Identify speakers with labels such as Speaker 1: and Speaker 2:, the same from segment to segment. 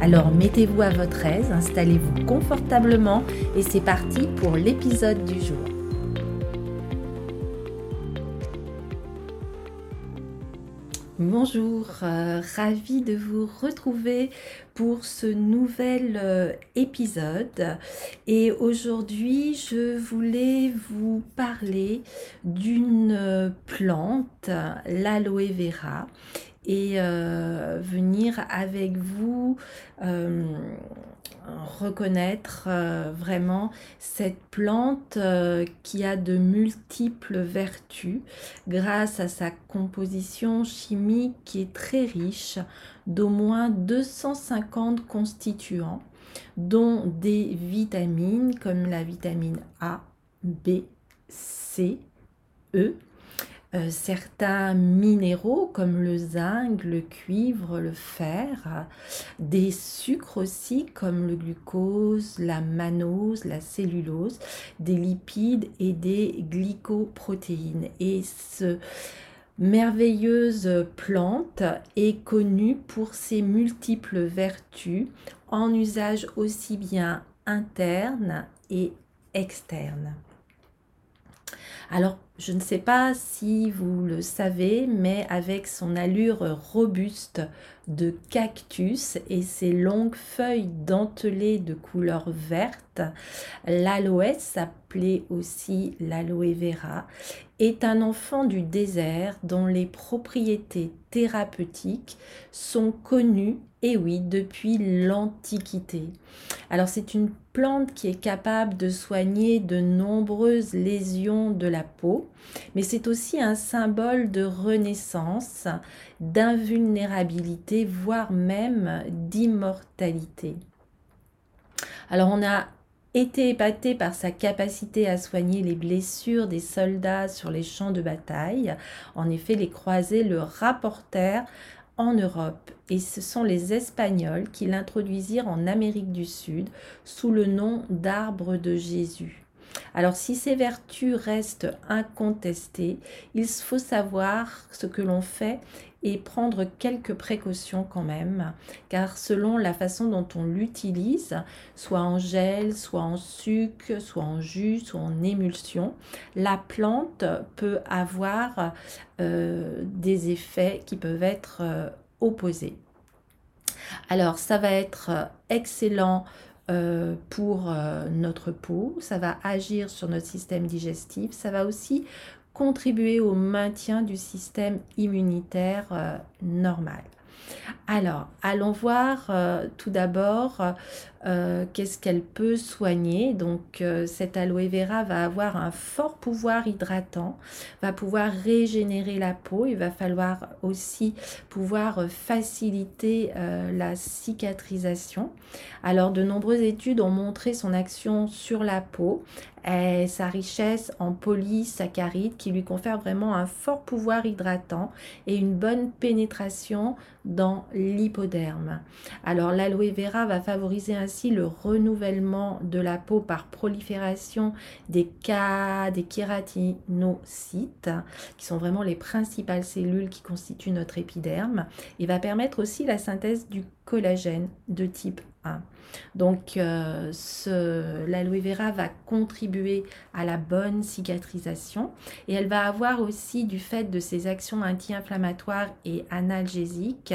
Speaker 1: Alors mettez-vous à votre aise, installez-vous confortablement et c'est parti pour l'épisode du jour. Bonjour, euh, ravi de vous retrouver pour ce nouvel euh, épisode. Et aujourd'hui, je voulais vous parler d'une euh, plante, l'aloe vera, et euh, venir avec vous euh, reconnaître euh, vraiment cette plante qui a de multiples vertus grâce à sa composition chimique qui est très riche d'au moins 250 constituants dont des vitamines comme la vitamine A, B, C, E euh, certains minéraux comme le zinc, le cuivre, le fer, des sucres aussi comme le glucose, la mannose, la cellulose, des lipides et des glycoprotéines. Et ce merveilleuse plante est connue pour ses multiples vertus en usage aussi bien interne et externe. Alors, je ne sais pas si vous le savez, mais avec son allure robuste de cactus et ses longues feuilles dentelées de couleur verte, l'aloès, appelé aussi l'aloe vera, est un enfant du désert dont les propriétés thérapeutiques sont connues, et oui, depuis l'Antiquité. Alors c'est une plante qui est capable de soigner de nombreuses lésions de la peau, mais c'est aussi un symbole de renaissance, d'invulnérabilité, voire même d'immortalité. Alors on a été épaté par sa capacité à soigner les blessures des soldats sur les champs de bataille. En effet, les croisés le rapportèrent en Europe et ce sont les Espagnols qui l'introduisirent en Amérique du Sud sous le nom d'arbre de Jésus. Alors si ces vertus restent incontestées, il faut savoir ce que l'on fait et prendre quelques précautions quand même, car selon la façon dont on l'utilise, soit en gel, soit en sucre, soit en jus, soit en émulsion, la plante peut avoir euh, des effets qui peuvent être euh, opposés. Alors ça va être excellent euh, pour notre peau, ça va agir sur notre système digestif, ça va aussi contribuer au maintien du système immunitaire euh, normal. Alors, allons voir euh, tout d'abord euh, qu'est-ce qu'elle peut soigner? Donc, cette aloe vera va avoir un fort pouvoir hydratant, va pouvoir régénérer la peau. Il va falloir aussi pouvoir faciliter la cicatrisation. Alors, de nombreuses études ont montré son action sur la peau et sa richesse en polysaccharides qui lui confère vraiment un fort pouvoir hydratant et une bonne pénétration dans l'hypoderme. Alors l'aloe vera va favoriser le renouvellement de la peau par prolifération des, des kératinocytes qui sont vraiment les principales cellules qui constituent notre épiderme et va permettre aussi la synthèse du collagène de type 1. Donc euh, l'aloe vera va contribuer à la bonne cicatrisation et elle va avoir aussi du fait de ses actions anti-inflammatoires et analgésiques,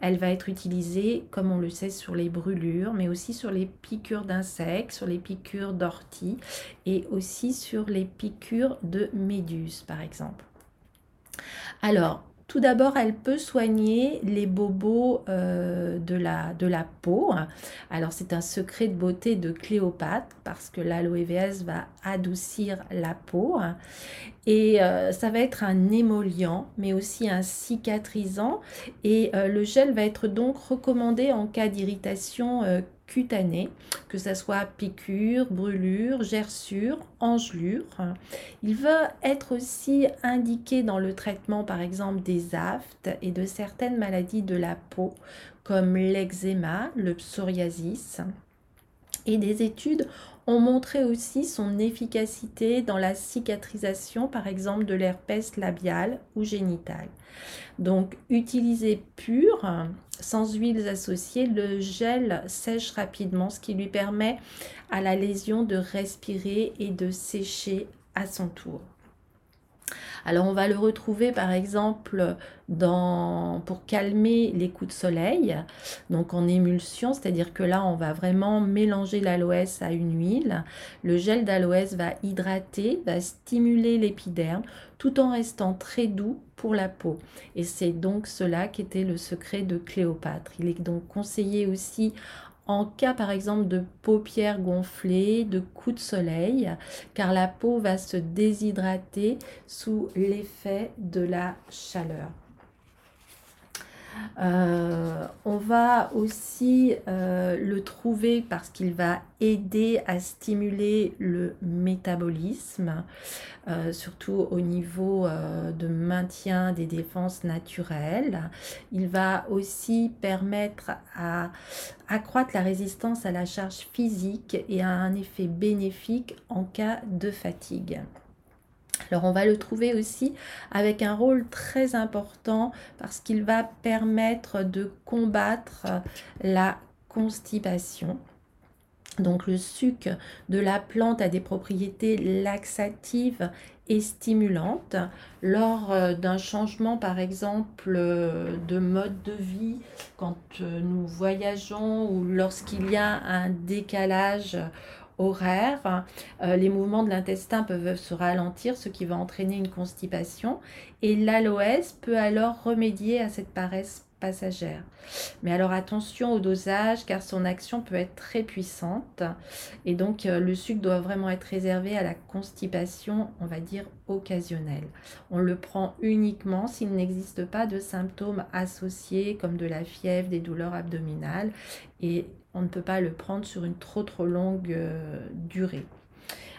Speaker 1: elle va être utilisée comme on le sait sur les brûlures mais aussi sur les piqûres d'insectes, sur les piqûres d'orties et aussi sur les piqûres de méduses par exemple. Alors, tout d'abord, elle peut soigner les bobos euh, de, la, peau. Alors, c'est un secret de beauté de Cléopâtre parce que l'aloe va adoucir la peau. Et euh, ça va être un émollient, mais aussi un cicatrisant. Et euh, le gel va être donc recommandé en cas d'irritation cutanée, que ce soit piqûre, brûlure, gerçure, engelure. Il va être aussi indiqué dans le traitement par exemple des aftes et de certaines maladies de la peau comme l'eczéma, le psoriasis. Et des études ont montré aussi son efficacité dans la cicatrisation, par exemple, de l'herpès labial ou génital. Donc, utilisé pur, sans huiles associées, le gel sèche rapidement, ce qui lui permet à la lésion de respirer et de sécher à son tour. Alors on va le retrouver par exemple dans, pour calmer les coups de soleil, donc en émulsion, c'est-à-dire que là on va vraiment mélanger l'aloès à une huile. Le gel d'aloès va hydrater, va stimuler l'épiderme tout en restant très doux pour la peau. Et c'est donc cela qui était le secret de Cléopâtre. Il est donc conseillé aussi en cas par exemple de paupières gonflées, de coups de soleil, car la peau va se déshydrater sous l'effet de la chaleur. Euh, on va aussi euh, le trouver parce qu'il va aider à stimuler le métabolisme, euh, surtout au niveau de maintien des défenses naturelles. Il va aussi permettre à accroître la résistance à la charge physique et a un effet bénéfique en cas de fatigue. Alors on va le trouver aussi avec un rôle très important parce qu'il va permettre de combattre la constipation. Donc le suc de la plante a des propriétés laxatives et stimulantes. Lors euh, d'un changement par exemple de mode de vie, quand euh, nous voyageons ou lorsqu'il y a un décalage euh, les mouvements de l'intestin peuvent se ralentir, ce qui va entraîner une constipation. Et l'aloès peut alors remédier à cette paresse passagère. Mais alors attention au dosage car son action peut être très puissante et donc euh, le sucre doit vraiment être réservé à la constipation, on va dire occasionnelle. On le prend uniquement s'il n'existe pas de symptômes associés comme de la fièvre, des douleurs abdominales et on ne peut pas le prendre sur une trop trop longue euh, durée.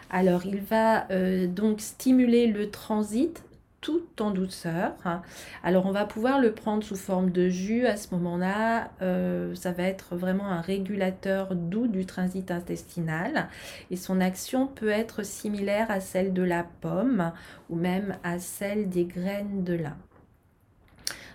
Speaker 1: Alors il va euh, donc stimuler le transit tout en douceur. Alors on va pouvoir le prendre sous forme de jus à ce moment-là. Euh, ça va être vraiment un régulateur doux du transit intestinal et son action peut être similaire à celle de la pomme ou même à celle des graines de lin.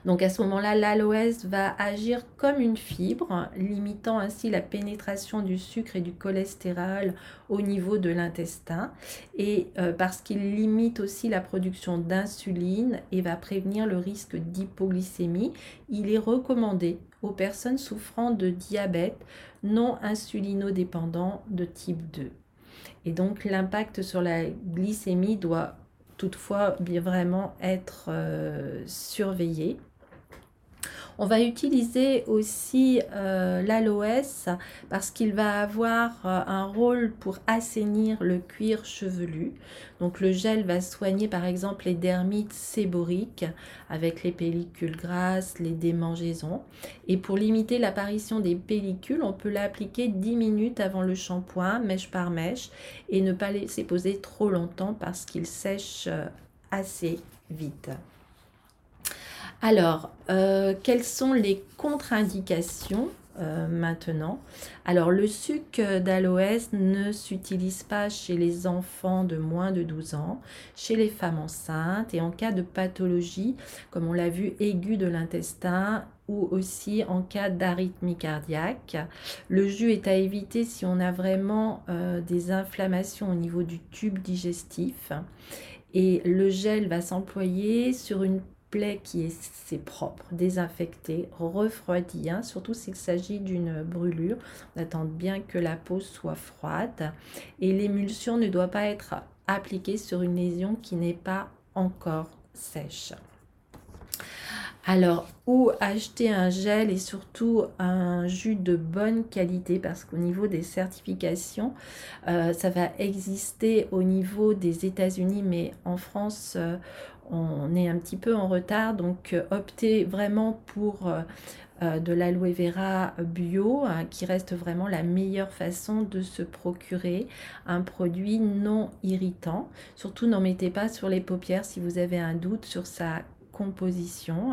Speaker 1: Donc à ce moment-là, l'aloès va agir comme une fibre, limitant ainsi la pénétration du sucre et du cholestérol au niveau de l'intestin. Et euh, parce qu'il limite aussi la production d'insuline et va prévenir le risque d'hypoglycémie, il est recommandé aux personnes souffrant de diabète non insulinodépendant de type 2. Et donc l'impact sur la glycémie doit toutefois bien vraiment être euh, surveillé. On va utiliser aussi euh, l'aloès parce qu'il va avoir euh, un rôle pour assainir le cuir chevelu. Donc le gel va soigner par exemple les dermites séboriques avec les pellicules grasses, les démangeaisons. Et pour limiter l'apparition des pellicules, on peut l'appliquer 10 minutes avant le shampoing, mèche par mèche, et ne pas laisser poser trop longtemps parce qu'il sèche euh, assez vite. Alors, euh, quelles sont les contre-indications euh, maintenant? Alors, le suc d'aloès ne s'utilise pas chez les enfants de moins de 12 ans, chez les femmes enceintes et en cas de pathologie, comme on l'a vu, aiguë de l'intestin ou aussi en cas d'arythmie cardiaque. Le jus est à éviter si on a vraiment euh, des inflammations au niveau du tube digestif. Et le gel va s'employer sur une qui est c'est propre, désinfecté, refroidi, hein, surtout s'il s'agit d'une brûlure. On attend bien que la peau soit froide et l'émulsion ne doit pas être appliquée sur une lésion qui n'est pas encore sèche. Alors, où acheter un gel et surtout un jus de bonne qualité? Parce qu'au niveau des certifications, euh, ça va exister au niveau des États-Unis, mais en France, euh, on est un petit peu en retard. Donc, euh, optez vraiment pour de l'aloe vera bio, hein, qui reste vraiment la meilleure façon de se procurer un produit non irritant. Surtout, n'en mettez pas sur les paupières si vous avez un doute sur sa composition.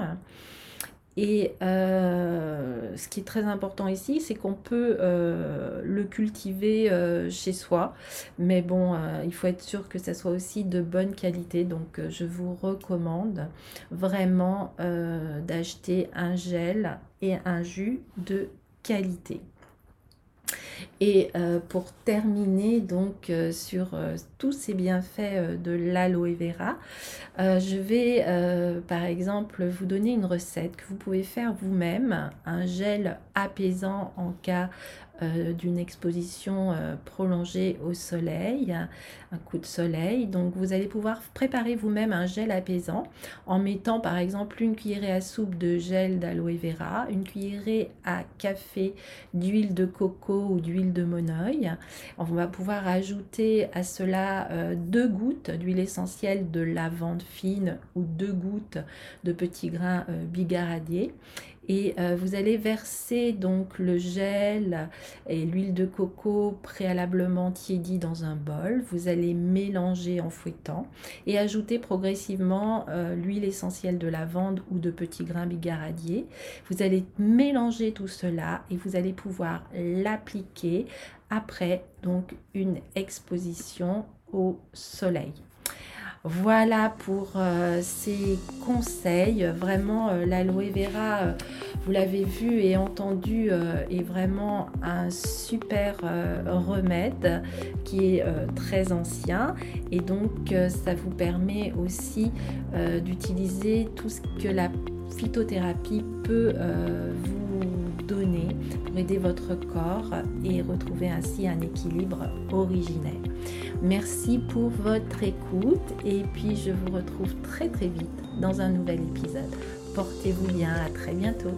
Speaker 1: Et euh, ce qui est très important ici, c'est qu'on peut euh, le cultiver euh, chez soi. Mais bon, il faut être sûr que ça soit aussi de bonne qualité. Donc, je vous recommande vraiment d'acheter un gel et un jus de qualité. Et euh, pour terminer donc euh, sur euh, tous ces bienfaits de l'aloe vera, je vais par exemple vous donner une recette que vous pouvez faire vous-même, un gel apaisant en cas d'une exposition prolongée au soleil, un coup de soleil. Donc vous allez pouvoir préparer vous-même un gel apaisant en mettant par exemple une cuillerée à soupe de gel d'aloe vera, une cuillerée à café d'huile de coco ou d'huile de monoeil. On va pouvoir ajouter à cela euh, deux gouttes d'huile essentielle de lavande fine ou deux gouttes de petits grains bigaradier euh, vous allez verser donc le gel et l'huile de coco préalablement tiédi dans un bol. Vous allez mélanger en fouettant et ajouter progressivement euh, l'huile essentielle de lavande ou de petits grains bigaradier. Vous allez mélanger tout cela et vous allez pouvoir l'appliquer après donc une exposition au soleil. Voilà pour euh, ces conseils. Vraiment, euh, l'aloe vera, euh, vous l'avez vu et entendu, est vraiment un super remède qui est très ancien. Et donc, ça vous permet aussi d'utiliser tout ce que la phytothérapie peut vous pour aider votre corps et retrouver ainsi un équilibre originel. Merci pour votre écoute et puis je vous retrouve très très vite dans un nouvel épisode. Portez-vous bien, à très bientôt.